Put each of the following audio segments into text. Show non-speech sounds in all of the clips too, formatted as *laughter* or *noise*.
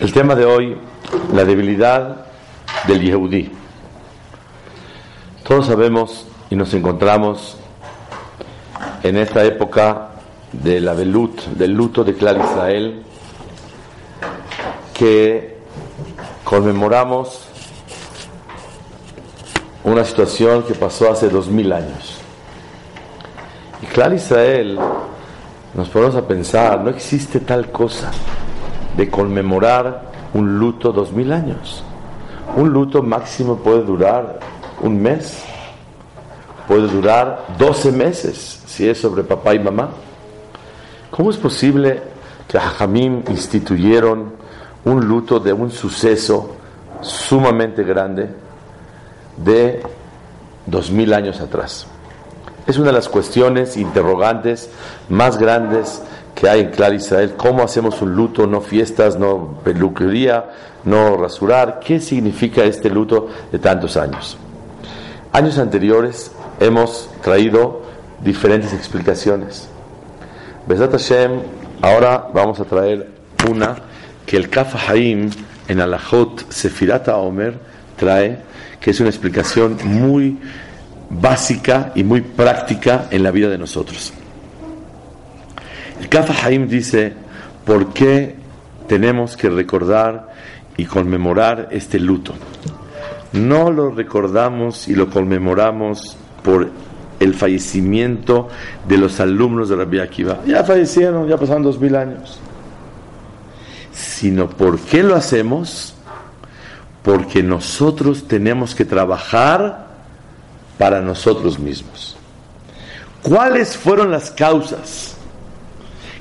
El tema de hoy, la debilidad del Yehudí. Todos sabemos y nos encontramos en esta época de la velut, del luto de Clar Israel, que conmemoramos una situación que pasó hace dos mil años. Y Clar Israel, nos ponemos a pensar, no existe tal cosa de conmemorar un luto dos mil años. Un luto máximo puede durar un mes, puede durar doce meses, si es sobre papá y mamá. ¿Cómo es posible que Jajamim instituyeron un luto de un suceso sumamente grande de dos mil años atrás? Es una de las cuestiones interrogantes más grandes que hay en Clar Israel. ¿Cómo hacemos un luto? No fiestas, no peluquería, no rasurar. ¿Qué significa este luto de tantos años? Años anteriores hemos traído diferentes explicaciones. Besat Hashem, ahora vamos a traer una que el Kaf Haim en Alajot Sefirata Omer trae, que es una explicación muy básica y muy práctica en la vida de nosotros. El Kaf Haim dice, ¿por qué tenemos que recordar y conmemorar este luto? No lo recordamos y lo conmemoramos por el fallecimiento de los alumnos de Rabbi Akiva. Ya fallecieron, ya pasaron dos mil años. Sino, ¿por qué lo hacemos? Porque nosotros tenemos que trabajar para nosotros mismos. ¿Cuáles fueron las causas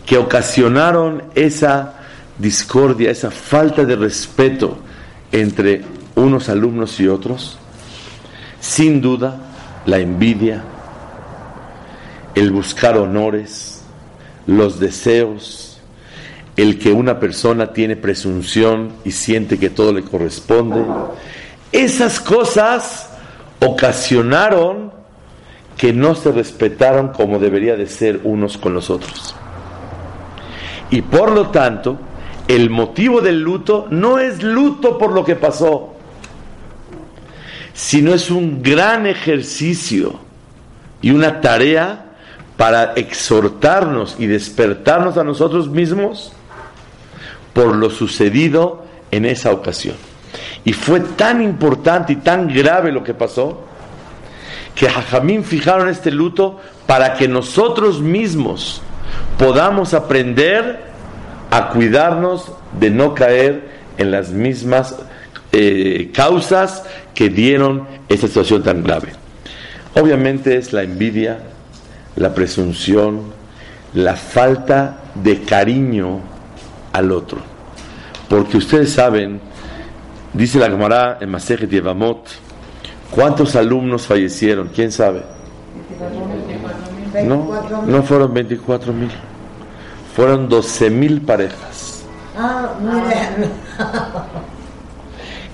que ocasionaron esa discordia, esa falta de respeto entre unos alumnos y otros? Sin duda, la envidia, el buscar honores, los deseos, el que una persona tiene presunción y siente que todo le corresponde. Esas cosas ocasionaron que no se respetaron como debería de ser unos con los otros. Y por lo tanto, el motivo del luto no es luto por lo que pasó, sino es un gran ejercicio y una tarea para exhortarnos y despertarnos a nosotros mismos por lo sucedido en esa ocasión. Y fue tan importante y tan grave lo que pasó que Jajamín fijaron este luto para que nosotros mismos podamos aprender a cuidarnos de no caer en las mismas eh, causas que dieron esta situación tan grave. Obviamente es la envidia, la presunción, la falta de cariño al otro. Porque ustedes saben, dice la Gemara en Masejet Yevamot, ¿cuántos alumnos fallecieron? ¿Quién sabe? No, no fueron 24 mil, fueron 12 mil parejas. Ah, muy *laughs* bien.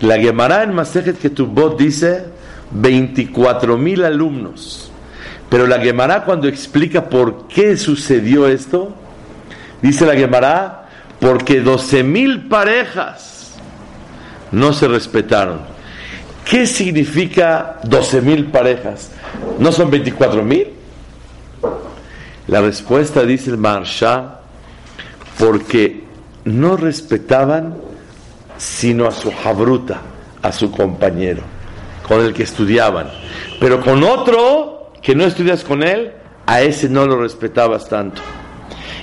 La Gemara en Masejet Ketubot dice 24 mil alumnos. Pero la Gemara cuando explica por qué sucedió esto, dice la Gemara, porque 12 mil parejas no se respetaron. ¿Qué significa 12 mil parejas? ¿No son 24 mil? La respuesta dice el Marsha, porque no respetaban sino a su jabruta, a su compañero, con el que estudiaban. Pero con otro que no estudias con él, a ese no lo respetabas tanto.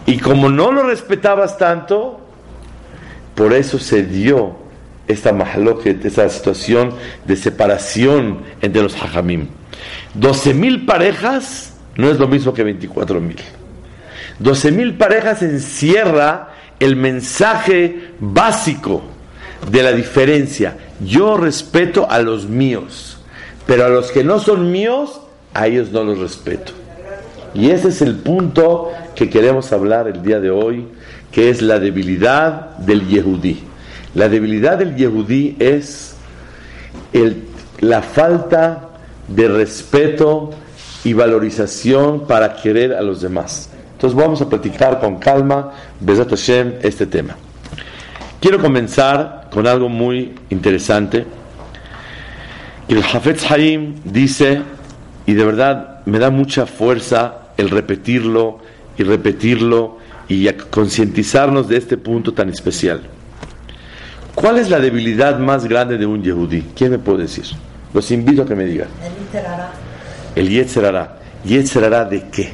Y como no lo respetabas tanto, por eso se dio esta mahaloket, esta situación de separación entre los hajamim. 12 mil parejas no es lo mismo que 24 mil. 12 mil parejas encierra el mensaje básico de la diferencia. Yo respeto a los míos, pero a los que no son míos, a ellos no los respeto. Y ese es el punto que queremos hablar el día de hoy, que es la debilidad del Yehudí. La debilidad del Yehudí es el, la falta de respeto y valorización para querer a los demás. Entonces vamos a platicar con calma, Besat Hashem, este tema. Quiero comenzar con algo muy interesante. El Hafetz Haim dice, y de verdad me da mucha fuerza el repetirlo y repetirlo y concientizarnos de este punto tan especial. ¿Cuál es la debilidad más grande de un Yehudí? ¿Quién me puede decir? Los invito a que me digan. El ¿El Yetzerara de qué?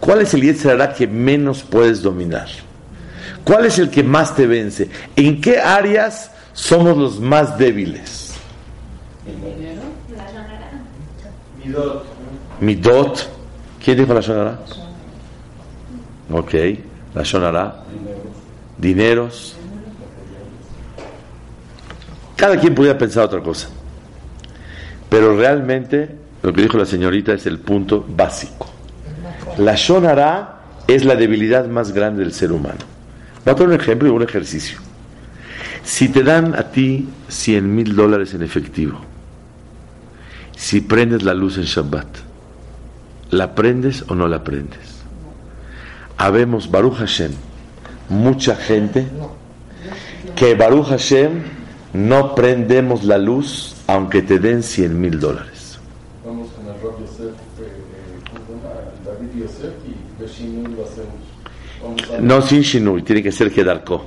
¿Cuál es el Yetzerara que menos puedes dominar? ¿Cuál es el que más te vence? ¿En qué áreas somos los más débiles? Midot. Midot. ¿Quién dijo la Shonara? Ok, la Shonara. Dineros. Cada quien podía pensar otra cosa. Pero realmente lo que dijo la señorita es el punto básico. La Shonara es la debilidad más grande del ser humano. Voy a poner un ejemplo y un ejercicio. Si te dan a ti 100 mil dólares en efectivo, si prendes la luz en Shabbat, ¿la prendes o no la prendes? Habemos Baruch Hashem, mucha gente que Baruch Hashem no prendemos la luz aunque te den 100 mil dólares. No sin Shinui, tiene que ser Kedarko.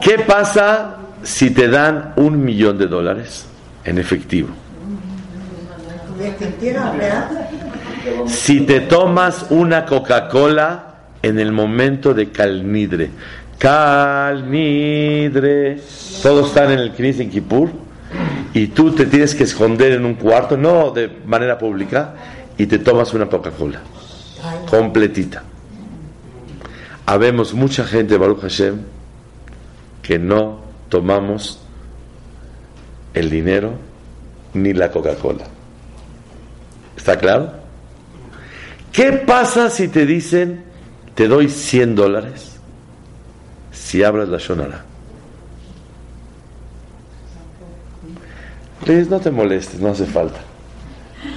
¿Qué pasa si te dan un millón de dólares en efectivo? Si te tomas una Coca-Cola en el momento de Calnidre, Calnidre, todos están en el Knis en Kippur y tú te tienes que esconder en un cuarto, no de manera pública, y te tomas una Coca-Cola completita. Habemos mucha gente, Baruch Hashem, que no tomamos el dinero ni la Coca-Cola. ¿Está claro? ¿Qué pasa si te dicen, te doy 100 dólares si abres la Shonara? No te molestes, no hace falta.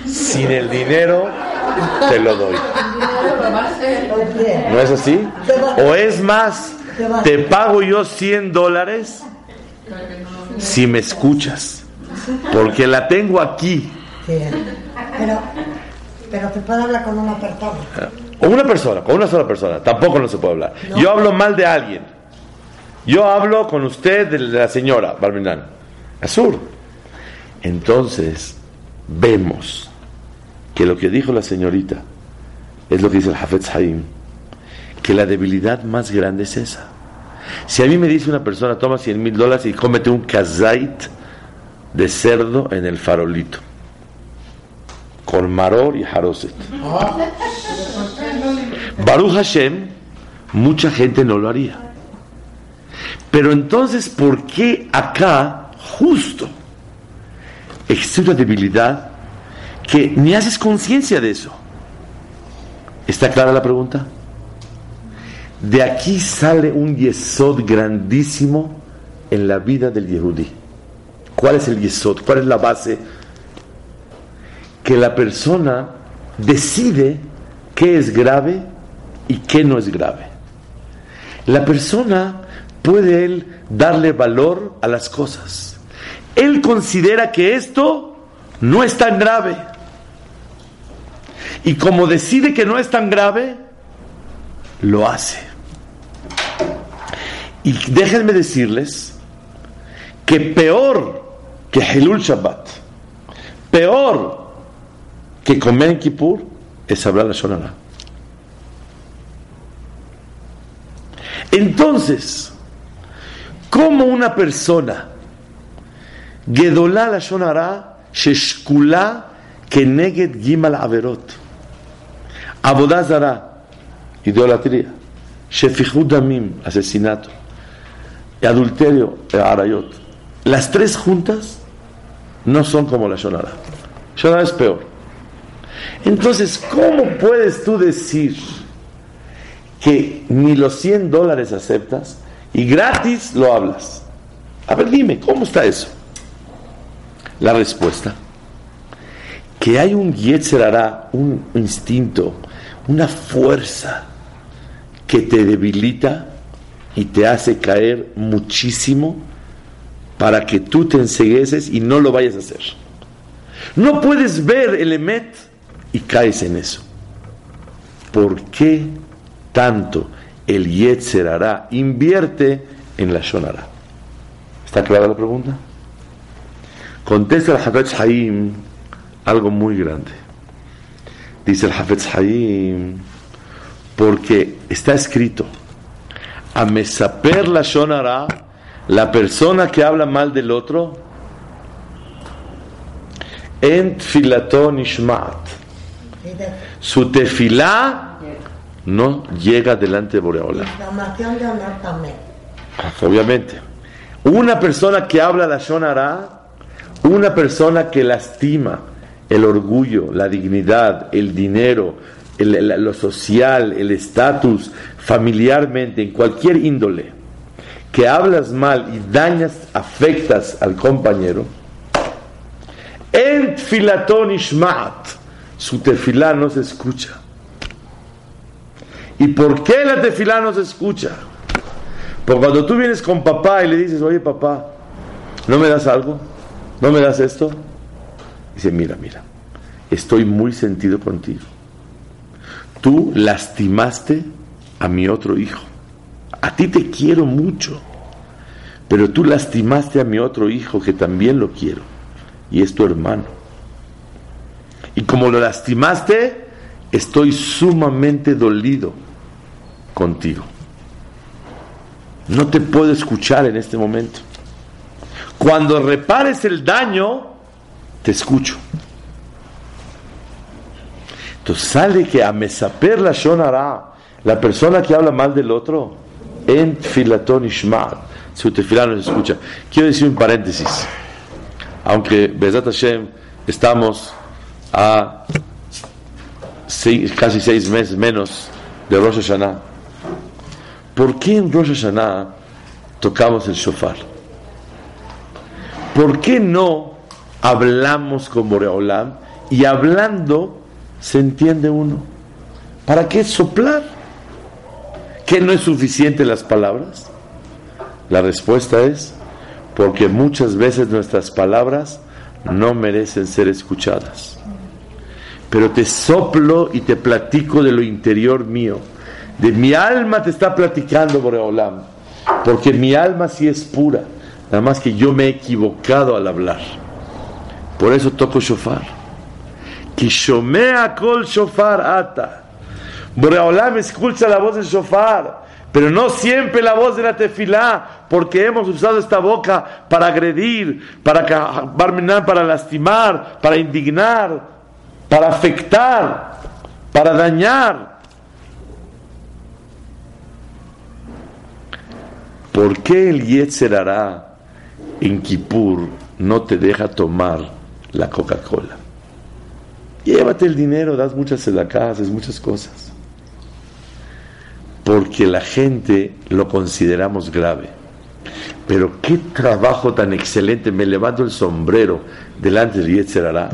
Sin el dinero *laughs* te lo doy. ¿No es así? O es más, te pago yo 100 dólares si me escuchas. Porque la tengo aquí. Pero, pero te puede hablar con una persona. O una persona, con una sola persona. Tampoco no se puede hablar. Yo hablo mal de alguien. Yo hablo con usted de la señora Barminan. Azul. Entonces, vemos que lo que dijo la señorita es lo que dice el Hafetz Haim, que la debilidad más grande es esa. Si a mí me dice una persona, toma 100 mil dólares y cómete un kazait de cerdo en el farolito, con maror y haroset. *laughs* Baruch Hashem, mucha gente no lo haría. Pero entonces, ¿por qué acá, justo, existe una debilidad que ni haces conciencia de eso? ¿Está clara la pregunta? De aquí sale un yesod grandísimo en la vida del Yehudí. ¿Cuál es el yesod? ¿Cuál es la base? Que la persona decide qué es grave y qué no es grave. La persona puede él darle valor a las cosas. Él considera que esto no es tan grave y como decide que no es tan grave, lo hace. Y déjenme decirles que peor que Helul Shabbat, peor que comer en Kippur, es hablar la Shonara. Entonces, como una persona, Gedolá la Shonara, Sheshkula, Keneged Gimal Averot, Abodazara, idolatría. Shefihudamim, asesinato. Adulterio, arayot. Las tres juntas no son como la Shonara. Shonara es peor. Entonces, ¿cómo puedes tú decir que ni los 100 dólares aceptas y gratis lo hablas? A ver, dime, ¿cómo está eso? La respuesta, que hay un Yetzerara, un instinto, una fuerza que te debilita y te hace caer muchísimo para que tú te ensegueces y no lo vayas a hacer. No puedes ver el Emet y caes en eso. ¿Por qué tanto el Yetzerara invierte en la Shonara? ¿Está clara la pregunta? Contesta el Hafetz Haim algo muy grande. Dice el Hafetz Haim, porque está escrito, a mesaper la Shonara, la persona que habla mal del otro, en filatón. Su tefilá no llega delante de Boreola. Obviamente. Una persona que habla la Shonara, una persona que lastima el orgullo, la dignidad, el dinero, lo social, el estatus, familiarmente, en cualquier índole, que hablas mal y dañas, afectas al compañero, en filatón su tefilá no se escucha. ¿Y por qué la tefilá no se escucha? Porque cuando tú vienes con papá y le dices, oye papá, ¿no me das algo? ¿No me das esto? Dice, mira, mira, estoy muy sentido contigo. Tú lastimaste a mi otro hijo. A ti te quiero mucho, pero tú lastimaste a mi otro hijo que también lo quiero y es tu hermano. Y como lo lastimaste, estoy sumamente dolido contigo. No te puedo escuchar en este momento. Cuando repares el daño, te escucho. Entonces sale que a mesaper la shonara, la persona que habla mal del otro, en filatón ishmat, su tefilá no se escucha. Quiero decir un paréntesis. Aunque, Bezat Hashem, estamos a casi seis meses menos de Rosh Hashanah. ¿Por qué en Rosh Hashanah tocamos el shofar? ¿Por qué no hablamos con Boreolam y hablando se entiende uno? ¿Para qué soplar? ¿Que no es suficiente las palabras? La respuesta es porque muchas veces nuestras palabras no merecen ser escuchadas. Pero te soplo y te platico de lo interior mío de mi alma te está platicando Boreolam, porque mi alma sí es pura, nada más que yo me he equivocado al hablar. Por eso toco shofar. Kishomea kol shofar ata. Boreolam escucha la voz del shofar, pero no siempre la voz de la tefilá, porque hemos usado esta boca para agredir, para para lastimar, para indignar, para afectar, para dañar. ¿Por qué el Yetzer en Kippur no te deja tomar la Coca-Cola? Llévate el dinero, das muchas haces muchas cosas. Porque la gente lo consideramos grave. Pero qué trabajo tan excelente, me levanto el sombrero delante del Yetzer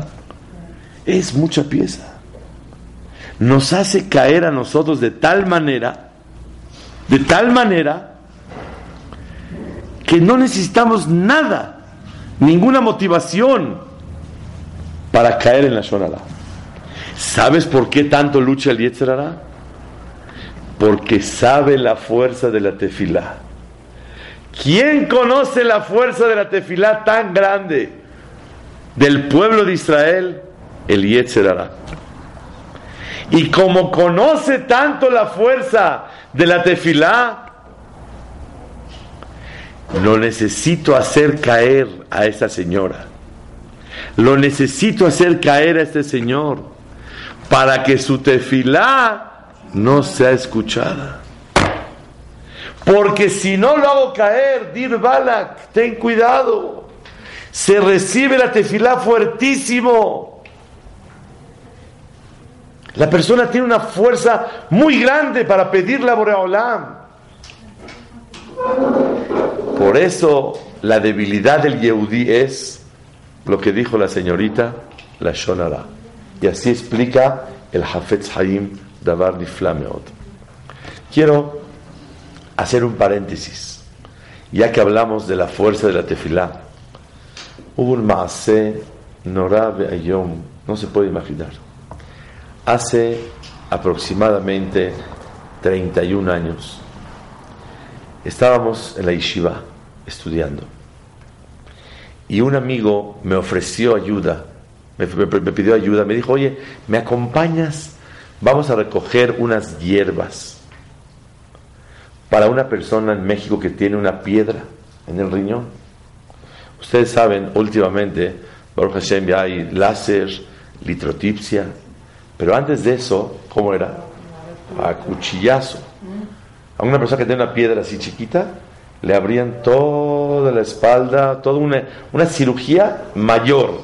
Es mucha pieza. Nos hace caer a nosotros de tal manera, de tal manera, que no necesitamos nada, ninguna motivación para caer en la Shonara. ¿Sabes por qué tanto lucha el Yetzerara? Porque sabe la fuerza de la tefilá. ¿Quién conoce la fuerza de la tefilá tan grande del pueblo de Israel? El Yetzerara. Y como conoce tanto la fuerza de la tefilá, lo necesito hacer caer a esa señora. Lo necesito hacer caer a este señor. para que su tefilá no sea escuchada. Porque si no lo hago caer, dir Balak, ten cuidado. Se recibe la tefilá fuertísimo. La persona tiene una fuerza muy grande para pedirle a Boreolam. Por eso la debilidad del Yehudí es lo que dijo la señorita, la Shonara. Y así explica el Hafetz Haim Davar Niflameot. Quiero hacer un paréntesis, ya que hablamos de la fuerza de la tefilá. Hubo un maase Norah Ayom, no se puede imaginar. Hace aproximadamente 31 años estábamos en la yeshiva estudiando y un amigo me ofreció ayuda, me, pidió ayuda, me dijo, oye, ¿me acompañas? Vamos a recoger unas hierbas para una persona en México que tiene una piedra en el riñón. Ustedes saben, últimamente, Baruch Hashem, ya hay láser, litrotipsia, pero antes de eso, ¿cómo era? A cuchillazo. A una persona que tiene una piedra así chiquita, le abrían toda la espalda, toda una, una cirugía mayor.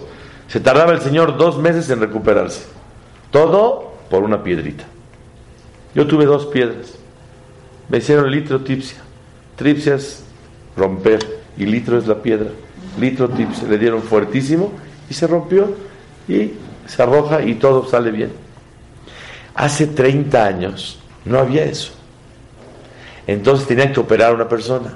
Se tardaba el Señor dos meses en recuperarse. Todo por una piedrita. Yo tuve dos piedras me hicieron litro tipsia. Tripsia es romper y litro es la piedra. Litro tipsia. Le dieron fuertísimo y se rompió y se arroja y todo sale bien. Hace 30 años no había eso. Entonces tenían que operar a una persona.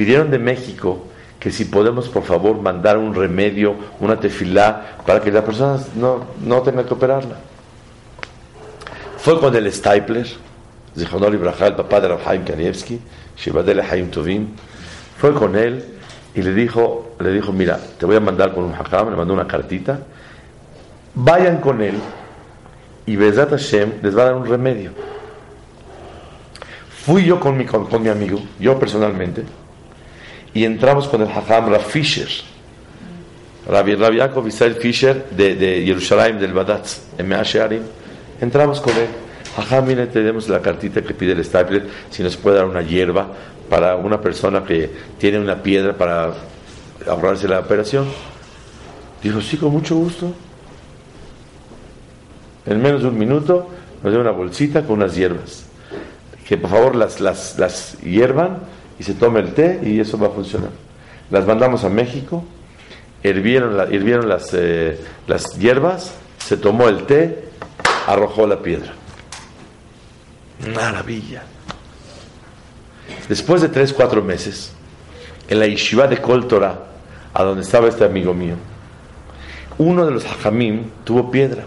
Pidieron de México que si podemos por favor mandar un remedio, una tefilá, para que la persona no, no tenga que operarla. Fue con el stapler Zichonol Ibrahá, el papá de Rabhaim Kanievski, Shibadele Haim Tovim, fue con él y le dijo, le dijo, mira, te voy a mandar con un hakam, le mandó una cartita, vayan con él y Bezat Hashem les va a dar un remedio. Fui yo con mi, con, mi amigo, yo personalmente, y entramos con el hakam Rav Fisher, Rabbi, Rabbi Yaakov Israel Fisher de, de Jerusalén, del Badatz, en Meashearim, entramos con él. Ajá, mire, tenemos la cartita que pide el stapler, si nos puede dar una hierba para una persona que tiene una piedra para ahorrarse la operación. Dijo, sí, con mucho gusto. En menos de un minuto nos dio una bolsita con unas hierbas. Que por favor las, las, las hiervan y se tome el té y eso va a funcionar. Las mandamos a México, hirvieron, hirvieron las, eh, las hierbas, se tomó el té, arrojó la piedra. Maravilla. Después de tres, cuatro meses, en la yeshiva de Kol Torah, a donde estaba este amigo mío, uno de los hajamim tuvo piedra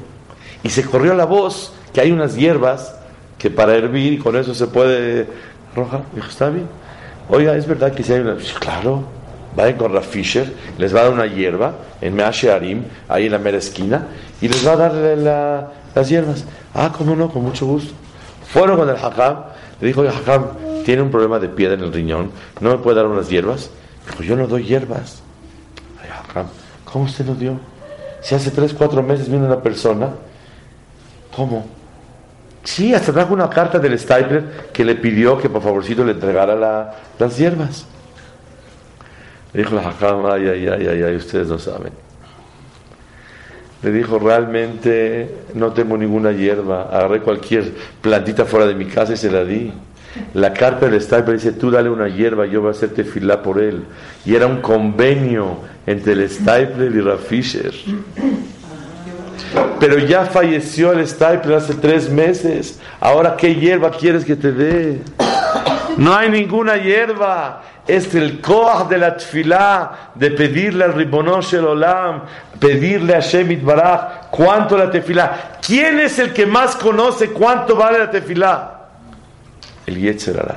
y se corrió la voz que hay unas hierbas que para hervir y con eso se puede arrojar. Dijo, está bien. Oiga, es verdad que si hay una. claro, vayan con Raf les va a dar una hierba en Meashe Arim, ahí en la mera esquina, y les va a dar las hierbas. Ah, cómo no, con mucho gusto. Fueron con el Hakam, le dijo, oye, Hakam, tiene un problema de piedra en el riñón, ¿no me puede dar unas hierbas? Dijo, yo no doy hierbas. Ay, Hakam, ¿cómo usted no dio? Si hace tres, cuatro meses vino una persona, ¿cómo? Sí, hasta trajo una carta del Stapler que le pidió que por favorcito le entregara las hierbas. Le dijo la Hakam, ay, ay, ay, ay, ay, ustedes no saben le dijo, realmente no tengo ninguna hierba, agarré cualquier plantita fuera de mi casa y se la di. La carta del Stapler dice, tú dale una hierba, yo voy a hacerte filar por él. Y era un convenio entre el Stapler y Raf Fisher. Pero ya falleció el Stapler hace tres meses. Ahora, ¿qué hierba quieres que te dé? No hay ninguna hierba es el koach de la tefilá, de pedirle al Ribonosh el Olam, pedirle a Shemit Baraj cuánto la tefilá. ¿Quién es el que más conoce cuánto vale la tefilá? El Yetzerara,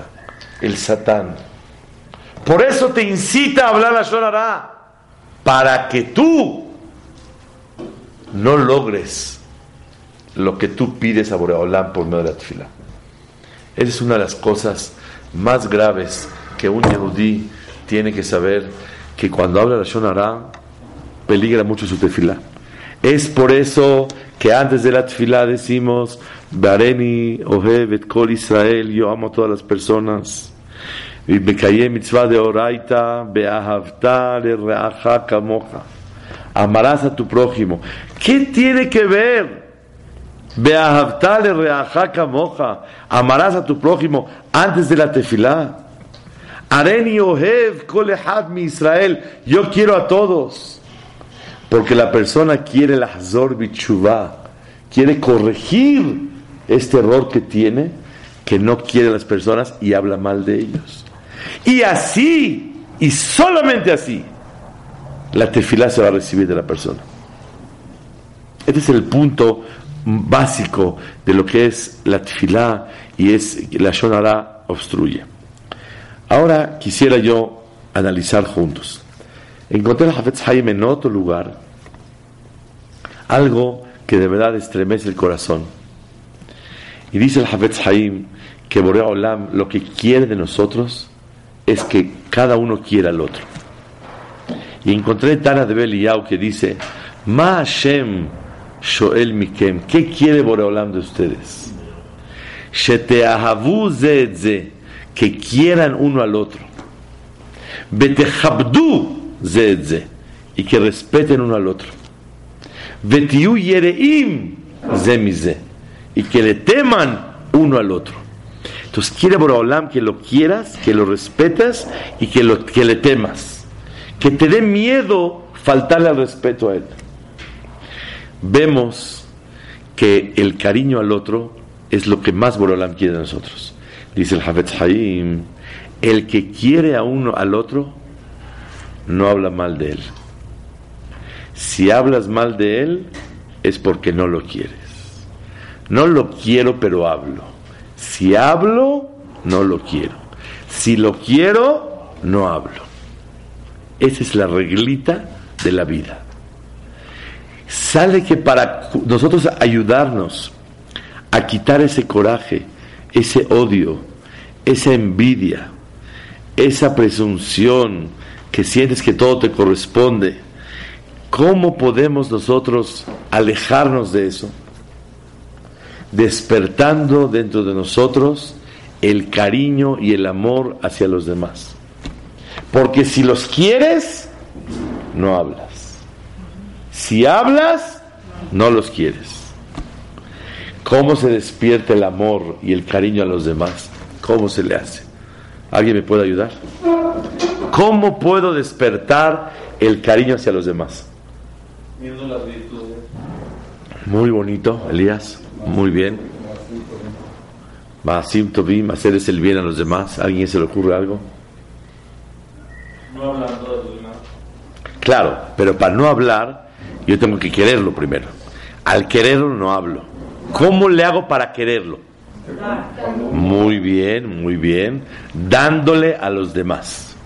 el Satán. Por eso te incita a hablar la Shonara, para que tú no logres lo que tú pides a Boreolam por medio de la tefilá. Esa es una de las cosas más graves que un yehudí tiene que saber que cuando habla la Shonara peligra mucho su tefilá. Es por eso que antes de la tefilá decimos, Bareni, Ohevet, Kol Israel, yo amo a todas las personas. Y me mitzvah de oraita, beahavta le reaja kamoja. Amarás a tu prójimo. ¿Qué tiene que ver? Beahavta le reaja kamoja. Amarás a tu prójimo antes de la tefilá. Areni Ohev, Kol mi Israel. Yo quiero a todos. Porque la persona quiere la Hazor Bichuvá, quiere corregir este error que tiene, que no quiere a las personas y habla mal de ellos. Y así, y solamente así, la tefilá se va a recibir de la persona. Este es el punto básico de lo que es la tefilá y es la shonara obstruye. Ahora quisiera yo analizar juntos. Encontré al Hafetz Haim en otro lugar, algo que de verdad estremece el corazón. Y dice el Hafetz Haim que Borea Olam lo que quiere de nosotros es que cada uno quiera al otro. Y encontré Tana de Beliau que dice, Ma Hashem Shoel Mikem, ¿qué quiere Borea Olam de ustedes? Que quieran uno al otro. Y que respeten uno al otro. Y que le teman uno al otro. Entonces quiere Boraholam que lo quieras, que lo respetas y que, lo, que le temas. Que te dé miedo faltarle al respeto a él. Vemos que el cariño al otro es lo que más Boraholam quiere de nosotros. Dice el Havetz Haim, el que quiere a uno al otro, no habla mal de él. Si hablas mal de él, es porque no lo quieres. No lo quiero, pero hablo. Si hablo, no lo quiero. Si lo quiero, no hablo. Esa es la reglita de la vida. Sale que para nosotros ayudarnos a quitar ese coraje, ese odio, esa envidia, esa presunción, que sientes que todo te corresponde, ¿cómo podemos nosotros alejarnos de eso? Despertando dentro de nosotros el cariño y el amor hacia los demás. Porque si los quieres, no hablas. Si hablas, no los quieres. ¿Cómo se despierta el amor y el cariño a los demás? ¿Cómo se le hace? ¿Alguien me puede ayudar? ¿Cómo puedo despertar el cariño hacia los demás? Muy bonito, Elías. Muy bien. Basim Tobim, hacerles el bien a los demás. ¿A alguien se le ocurre algo? No hablando de demás. Claro, pero para no hablar, yo tengo que quererlo primero. Al quererlo no hablo. ¿Cómo le hago para quererlo? Muy bien, muy bien. Dándole a los demás.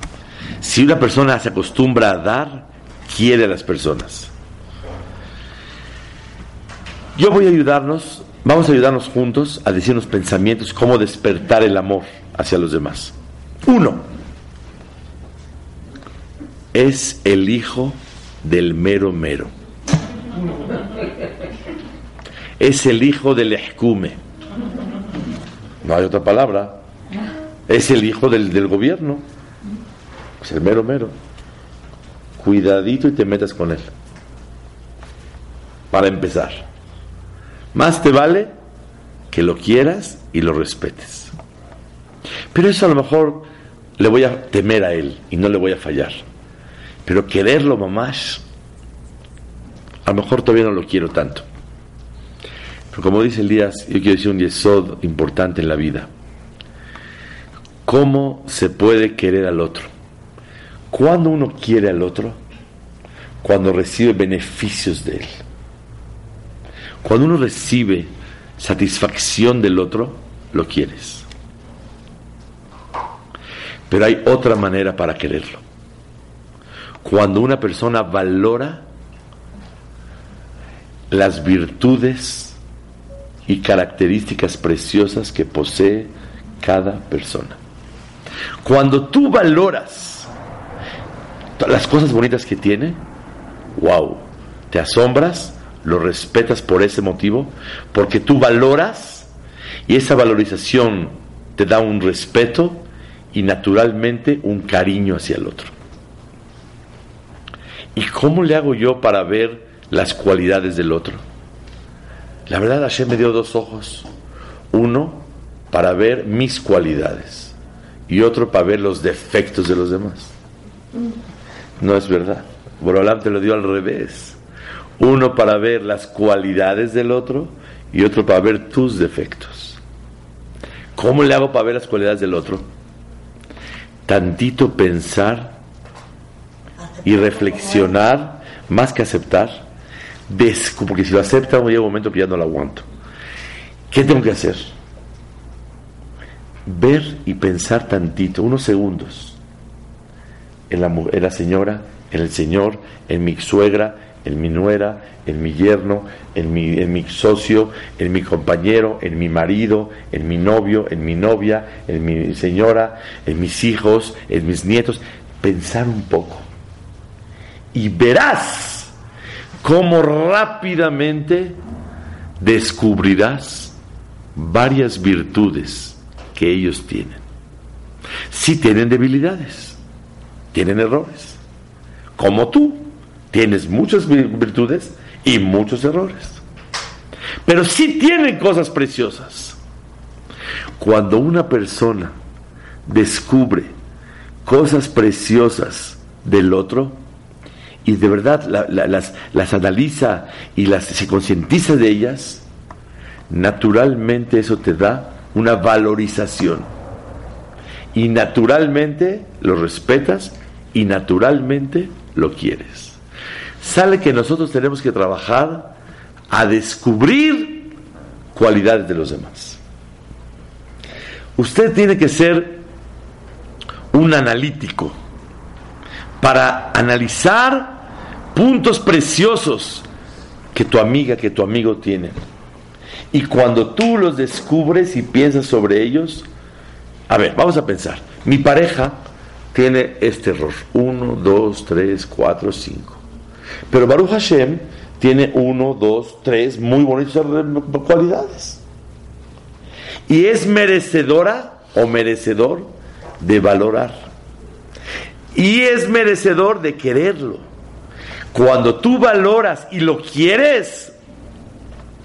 Si una persona se acostumbra a dar, quiere a las personas. Yo voy a ayudarnos, vamos a ayudarnos juntos a decirnos pensamientos, cómo despertar el amor hacia los demás. Uno, es el hijo del mero mero. Es el hijo del escume. No hay otra palabra. Es el hijo del, del gobierno es el mero mero. Cuidadito y te metas con él. Para empezar. Más te vale que lo quieras y lo respetes. Pero eso a lo mejor le voy a temer a él y no le voy a fallar. Pero quererlo mamás, a lo mejor todavía no lo quiero tanto. Pero como dice Elías, yo quiero decir un yesod importante en la vida. ¿Cómo se puede querer al otro? Cuando uno quiere al otro, cuando recibe beneficios de él. Cuando uno recibe satisfacción del otro, lo quieres. Pero hay otra manera para quererlo. Cuando una persona valora las virtudes y características preciosas que posee cada persona. Cuando tú valoras las cosas bonitas que tiene, wow, te asombras lo respetas por ese motivo, porque tú valoras y esa valorización te da un respeto y naturalmente un cariño hacia el otro. ¿Y cómo le hago yo para ver las cualidades del otro? La verdad, Hashem me dio dos ojos. Uno para ver mis cualidades y otro para ver los defectos de los demás. No es verdad. Borolam te lo dio al revés. Uno para ver las cualidades del otro y otro para ver tus defectos. ¿Cómo le hago para ver las cualidades del otro? Tantito pensar y reflexionar, más que aceptar, porque si lo acepta, llega un momento que ya no lo aguanto. ¿Qué tengo que hacer? Ver y pensar tantito, unos segundos, en la, en la señora, en el señor, en mi suegra, en mi nuera, en mi yerno, en mi, en mi socio, en mi compañero, en mi marido, en mi novio, en mi novia, en mi señora, en mis hijos, en mis nietos. Pensar un poco. Y verás cómo rápidamente descubrirás varias virtudes que ellos tienen. Si tienen debilidades, tienen errores, como tú Tienes muchas virtudes y muchos errores. Pero sí tienen cosas preciosas. Cuando una persona descubre cosas preciosas del otro y de verdad las, analiza y las, se concientiza de ellas, naturalmente eso te da una valorización. Y naturalmente lo respetas y naturalmente lo quieres sale que nosotros tenemos que trabajar a descubrir cualidades de los demás. Usted tiene que ser un analítico para analizar puntos preciosos que tu amiga, que tu amigo tiene. Y cuando tú los descubres y piensas sobre ellos, a ver, vamos a pensar. Mi pareja tiene este error. Uno, dos, tres, cuatro, cinco. Pero Baruch Hashem tiene uno, dos, tres muy bonitas cualidades. Y es merecedora o merecedor de valorar. Y es merecedor de quererlo. Cuando tú valoras y lo quieres,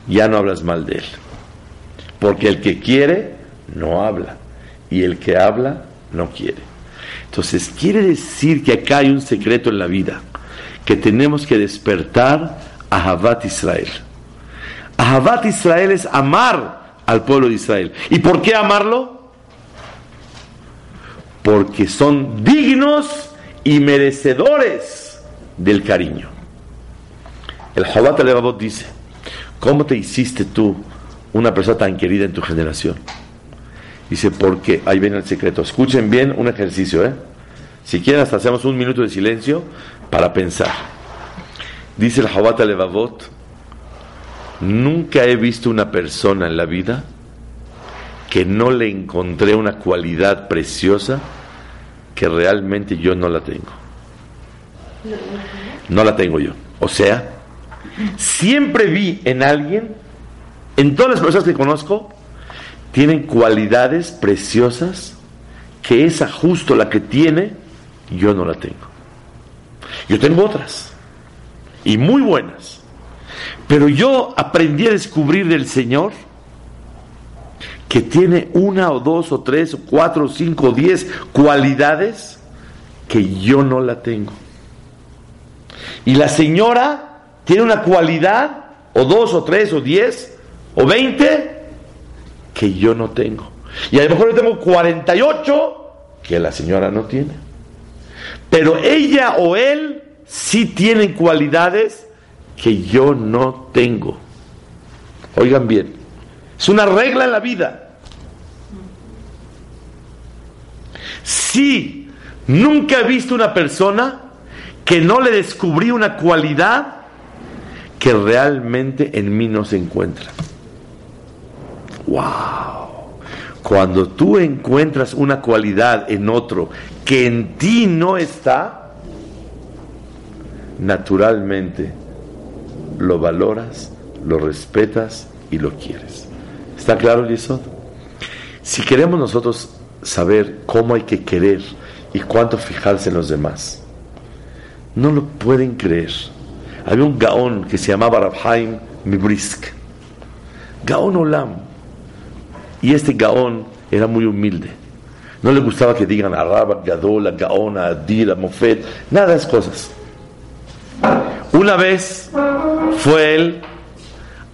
ya no hablas mal de él. Porque el que quiere, no habla. Y el que habla, no quiere. Entonces, quiere decir que acá hay un secreto en la vida que tenemos que despertar a Havat Israel. Havat Israel es amar al pueblo de Israel. ¿Y por qué amarlo? Porque son dignos y merecedores del cariño. El Havat Alevavot dice, ¿cómo te hiciste tú una persona tan querida en tu generación? Dice, porque, ahí viene el secreto, escuchen bien un ejercicio, ¿eh? Si quieren, hasta hacemos un minuto de silencio para pensar. Dice el Habat Levavot, nunca he visto una persona en la vida que no le encontré una cualidad preciosa que realmente yo no la tengo. No la tengo yo. O sea, siempre vi en alguien, en todas las personas que conozco, tienen cualidades preciosas que esa justo la que tiene yo no la tengo. Yo tengo otras, y muy buenas. Pero yo aprendí a descubrir del Señor que tiene una o dos o tres o cuatro o cinco o diez cualidades que yo no la tengo. Y la señora tiene una cualidad o dos o tres o diez o veinte que yo no tengo. Y a lo mejor yo tengo 48 que la señora no tiene. Pero ella o él sí tienen cualidades que yo no tengo. Oigan bien, es una regla en la vida. Sí, nunca he visto una persona que no le descubrí una cualidad que realmente en mí no se encuentra. ¡Wow! Cuando tú encuentras una cualidad en otro que en ti no está, naturalmente lo valoras, lo respetas y lo quieres. ¿Está claro, Yesod? Si queremos nosotros saber cómo hay que querer y cuánto fijarse en los demás, no lo pueden creer. Había un gaón que se llamaba Rabhaim Mibrisk. Gaón Olam. Y este gaón era muy humilde. No le gustaba que digan Araba, Gadola, Gaona, Adira, Mofet, nada de esas cosas. Una vez fue él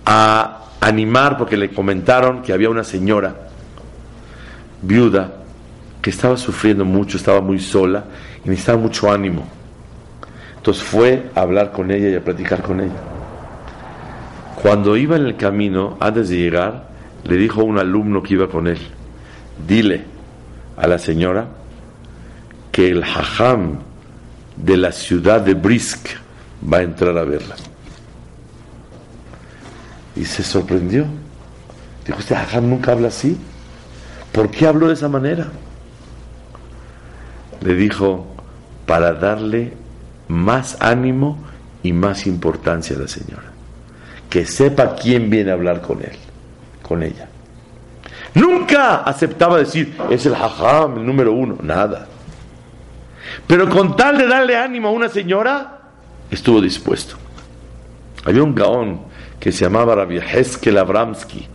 a animar porque le comentaron que había una señora viuda que estaba sufriendo mucho, estaba muy sola y necesitaba mucho ánimo. Entonces fue a hablar con ella y a platicar con ella. Cuando iba en el camino, antes de llegar, le dijo a un alumno que iba con él, dile a la señora que el hajam de la ciudad de Brisk va a entrar a verla. Y se sorprendió. Dijo, este hajam nunca habla así. ¿Por qué habló de esa manera? Le dijo, para darle más ánimo y más importancia a la señora. Que sepa quién viene a hablar con él, con ella. Nunca aceptaba decir, es el hajam, el número uno, nada. Pero con tal de darle ánimo a una señora, estuvo dispuesto. Había un gaón que se llamaba Rabbi Heskel Abramsky,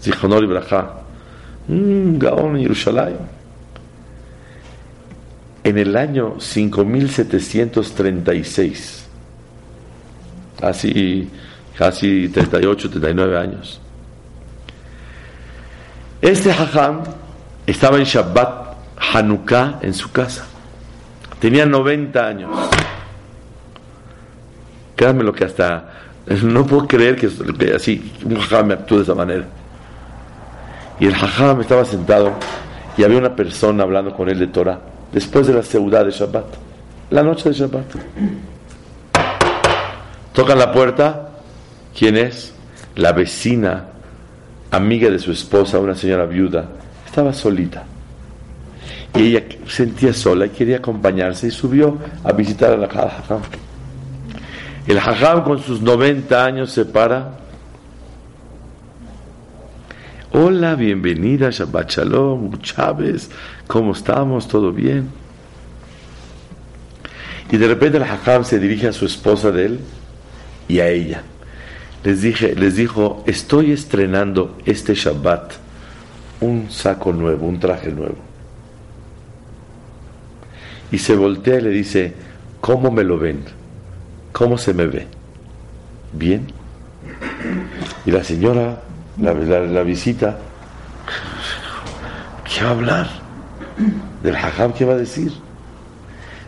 Zichonor Ibrahá, un gaón en en el año 5736, así casi 38, 39 años. Este hajam estaba en Shabbat Hanukkah en su casa. Tenía 90 años. Créanme lo que hasta no puedo creer que, así un hajam me actúe de esa manera. Y el hajam estaba sentado y había una persona hablando con él de Torah después de la ciudad de Shabbat, la noche de Shabbat. Tocan la puerta, ¿quién es? La vecina, amiga de su esposa, una señora viuda, estaba solita. Y ella sentía sola y quería acompañarse y subió a visitar al Hajam. El Hajam con sus 90 años se para. Hola, bienvenida, Shabbat Shalom, Chávez, ¿Cómo estamos? ¿Todo bien? Y de repente el Hajam se dirige a su esposa de él y a ella. Les, dije, les dijo, estoy estrenando este Shabbat un saco nuevo, un traje nuevo. Y se voltea y le dice, ¿cómo me lo ven? ¿Cómo se me ve? ¿Bien? Y la señora, la, la visita, ¿qué va a hablar? del hajam, ¿qué va a decir?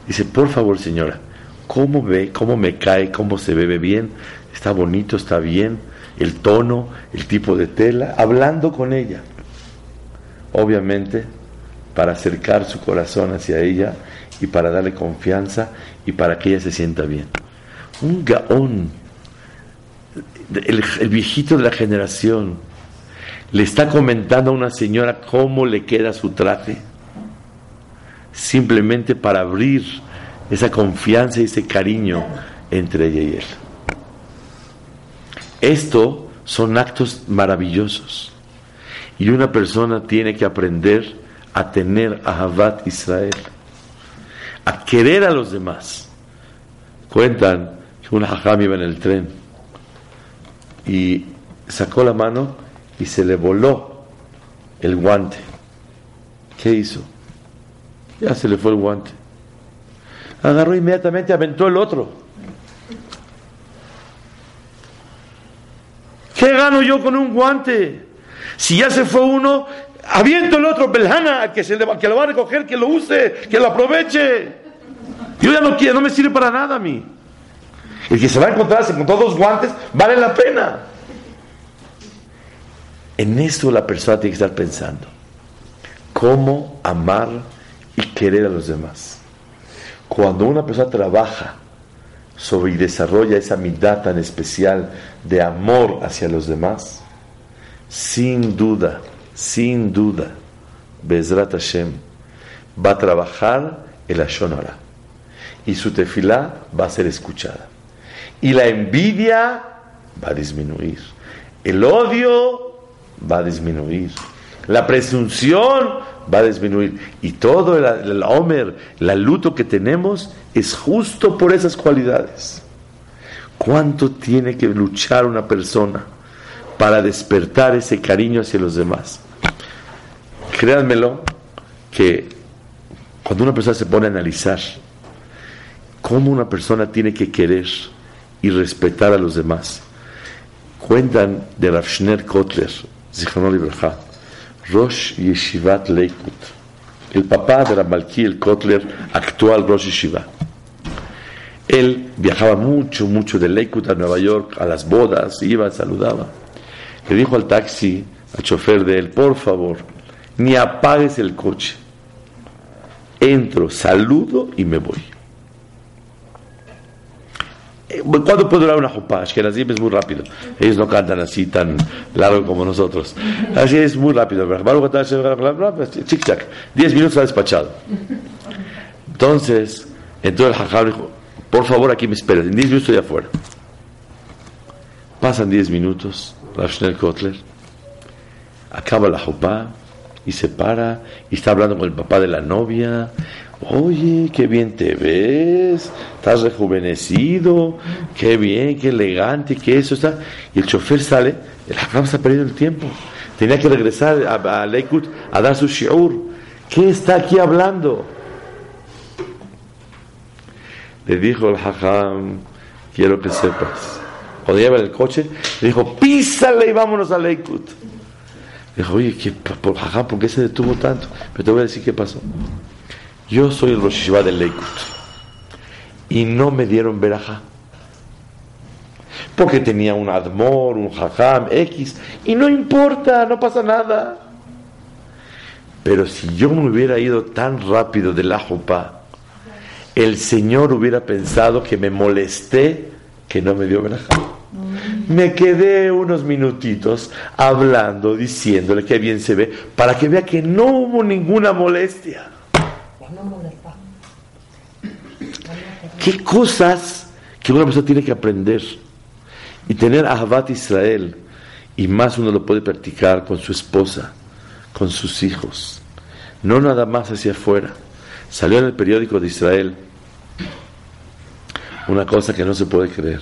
Dice, por favor, señora, ¿cómo ve, cómo me cae, cómo se bebe bien? ¿Está bonito, está bien? El tono, el tipo de tela, hablando con ella. Obviamente, para acercar su corazón hacia ella y para darle confianza y para que ella se sienta bien. Un gaón, el, viejito de la generación, le está comentando a una señora cómo le queda su traje simplemente para abrir esa confianza y ese cariño entre ella y él. Esto son actos maravillosos. Y una persona tiene que aprender a tener a Havat Israel, a querer a los demás. Cuentan un hajam iba en el tren y sacó la mano y se le voló el guante. ¿Qué hizo? Ya se le fue el guante. Agarró inmediatamente, aventó el otro. ¿Qué gano yo con un guante? Si ya se fue uno, aviento el otro, Beljana, que, se le, que lo va a recoger, que lo use, que lo aproveche. Yo ya no quiero, no me sirve para nada a mí. El que se va a encontrar, con todos dos guantes, vale la pena. En esto la persona tiene que estar pensando. ¿Cómo amar y querer a los demás. Cuando una persona trabaja sobre y desarrolla esa mitad tan especial de amor hacia los demás, sin duda, sin duda, Bezrat Hashem va a trabajar el Ashonara y su tefilá va a ser escuchada. Y la envidia va a disminuir. El odio va a disminuir. La presunción va a disminuir. Y todo el, el Homer, el luto que tenemos es justo por esas cualidades. ¿Cuánto tiene que luchar una persona para despertar ese cariño hacia los demás? Créanmelo que cuando una persona se pone a analizar cómo una persona tiene que querer y respetar a los demás, cuentan de Rav Schner Kotler, Zichronol Ibrahá, Rosh Yeshivat Leikut, el papá de la el Kotler, actual Rosh Yeshiva. Él viajaba mucho, mucho de Leikut a Nueva York, a las bodas, iba, saludaba. Le dijo al taxi, al chofer de él, por favor, ni apagues el coche. Entro, saludo y me voy. ¿Cuánto puede durar una jopá? Las es muy rápido. Ellos no cantan así tan largo como nosotros. Así es muy rápido. Chic chac. Diez minutos ha despachado. Entonces, entró el jajam dijo, por favor aquí me esperes. En diez minutos estoy afuera. Pasan diez minutos. Rafshnel Kotler. Acaba la jopá y se para y está hablando con el papá de la novia. Oye, qué bien te ves, estás rejuvenecido, qué bien, qué elegante, qué eso está. Y el chofer sale, el hajam está perdiendo el tiempo. Tenía que regresar a, a Leikut a dar su shiur. ¿Qué está aquí hablando? Le dijo el hajam, quiero que sepas. Cuando lleva el coche, le dijo, písale y vámonos a Leikut. Dijo, oye, ¿qué, por, ¿por qué se detuvo tanto? Pero te voy a decir qué pasó. Yo soy el Rosh Hashanah del Leikut. Y no me dieron verajá. Porque tenía un Admor, un Jajam, X. Y no importa, no pasa nada. Pero si yo me hubiera ido tan rápido de la Jopá, el Señor hubiera pensado que me molesté que no me dio verajá. Me quedé unos minutitos hablando, diciéndole que bien se ve, para que vea que no hubo ninguna molestia. *coughs* ¿Qué cosas que una persona tiene que aprender? Y tener Ahabat Israel, y más uno lo puede practicar con su esposa, con sus hijos, no nada más hacia afuera. Salió en el periódico de Israel una cosa que no se puede creer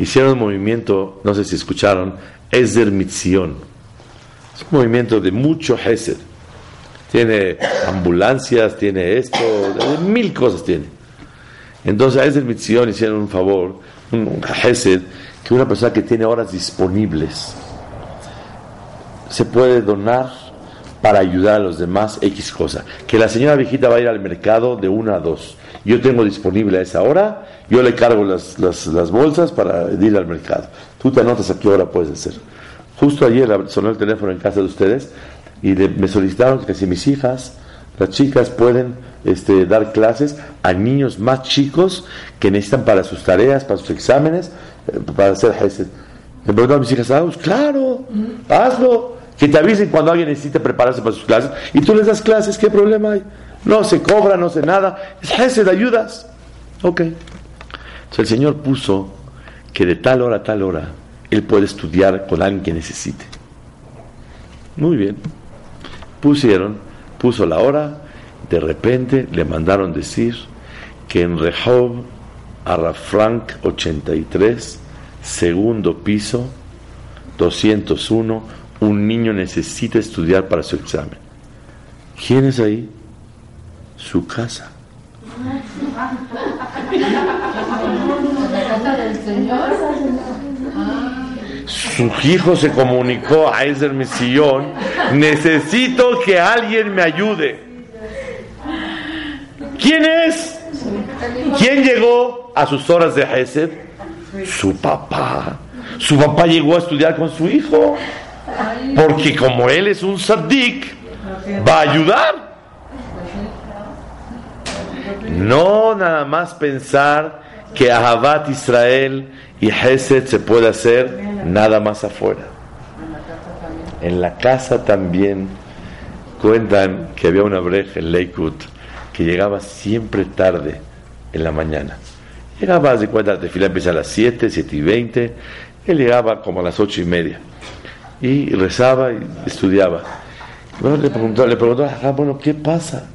hicieron un movimiento, no sé si escucharon, Ezer Mitzion. Es un movimiento de mucho Hesed. Tiene ambulancias, tiene esto, mil cosas tiene. Entonces a Ezer Mitzion hicieron un favor, un Hesed, que una persona que tiene horas disponibles se puede donar para ayudar a los demás X cosa. Que la señora viejita va a ir al mercado de una a dos. Yo tengo disponible a esa hora yo le cargo las, las, bolsas para ir al mercado. Tú te anotas a qué hora puedes hacer. Justo ayer sonó el teléfono en casa de ustedes y me solicitaron que si mis hijas, las chicas, pueden este, dar clases a niños más chicos que necesitan para sus tareas, para sus exámenes, eh, para hacer GESED. Me preguntaron mis hijas, ah, pues claro, hazlo. Que te avisen cuando alguien necesite prepararse para sus clases y tú les das clases, ¿qué problema hay? No se cobra, no se nada. Es GESED, ayudas. Ok. Entonces el Señor puso que de tal hora a tal hora Él puede estudiar con alguien que necesite. Muy bien. Pusieron, puso la hora, de repente le mandaron decir que en Rehob, Arrafrank 83, segundo piso, 201, un niño necesita estudiar para su examen. ¿Quién es ahí? Su casa. *laughs* Su hijo se comunicó a Ezer Misión, necesito que alguien me ayude. ¿Quién es? ¿Quién llegó a sus horas de Hesed? Su papá. Su papá llegó a estudiar con su hijo. Porque como él es un saddik, va a ayudar. No nada más pensar que Ahabat Israel y Hesed se puede hacer nada más afuera. En la casa también cuentan que había una breja en Lakewood que llegaba siempre tarde en la mañana. Llegaba, de cuenta, la fila empieza a las 7, 7 y 20. Él llegaba como a las 8 y media. Y rezaba y estudiaba. Bueno, le preguntó, le preguntó ah, bueno, ¿qué pasa?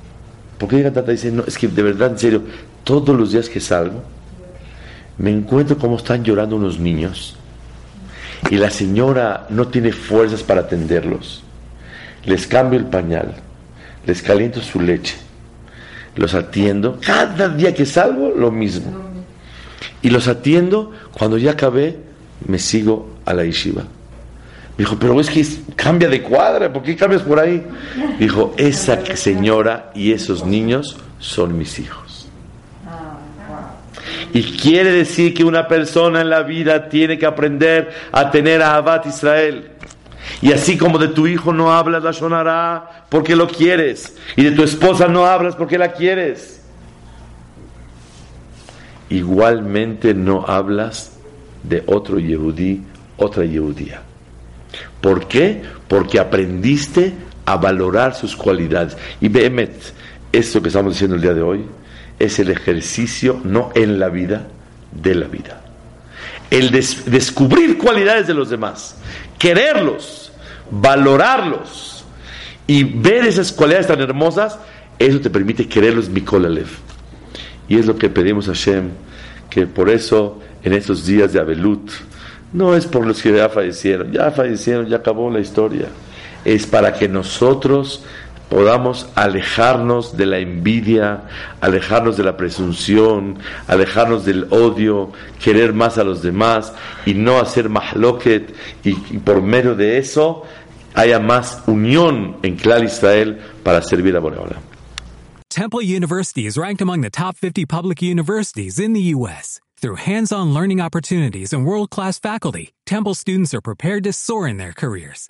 ¿Por qué llega tanta? Dice, no, es que de verdad, en serio, todos los días que salgo, me encuentro como están llorando unos niños y la señora no tiene fuerzas para atenderlos. Les cambio el pañal, les caliento su leche, los atiendo. Cada día que salgo, lo mismo. Y los atiendo, cuando ya acabé, me sigo a la yeshiva. Me dijo, pero es que cambia de cuadra, ¿por qué cambias por ahí? Dijo, esa señora y esos niños son mis hijos. Y quiere decir que una persona en la vida tiene que aprender a tener a Abad Israel. Y así como de tu hijo no hablas la sonará porque lo quieres, y de tu esposa no hablas porque la quieres, igualmente no hablas de otro Yehudí, otra Yehudía. ¿Por qué? Porque aprendiste a valorar sus cualidades. Y Behemet, esto que estamos diciendo el día de hoy, es el ejercicio no en la vida, de la vida. El descubrir cualidades de los demás, quererlos, valorarlos y ver esas cualidades tan hermosas, eso te permite quererlos Mikolalev. Y es lo que pedimos a Hashem, que por eso en estos días de Abelut, no es por los que ya fallecieron, ya fallecieron, ya acabó la historia, es para que nosotros podamos alejarnos de la envidia, alejarnos de la presunción, alejarnos del odio, querer más a los demás y no hacer mahloket y, y por medio de eso haya más unión en Clar Israel para servir a Boreola. Temple University is ranked among the top 50 public universities in the U.S. Through hands-on learning opportunities and world-class faculty, Temple students are prepared to soar in their careers.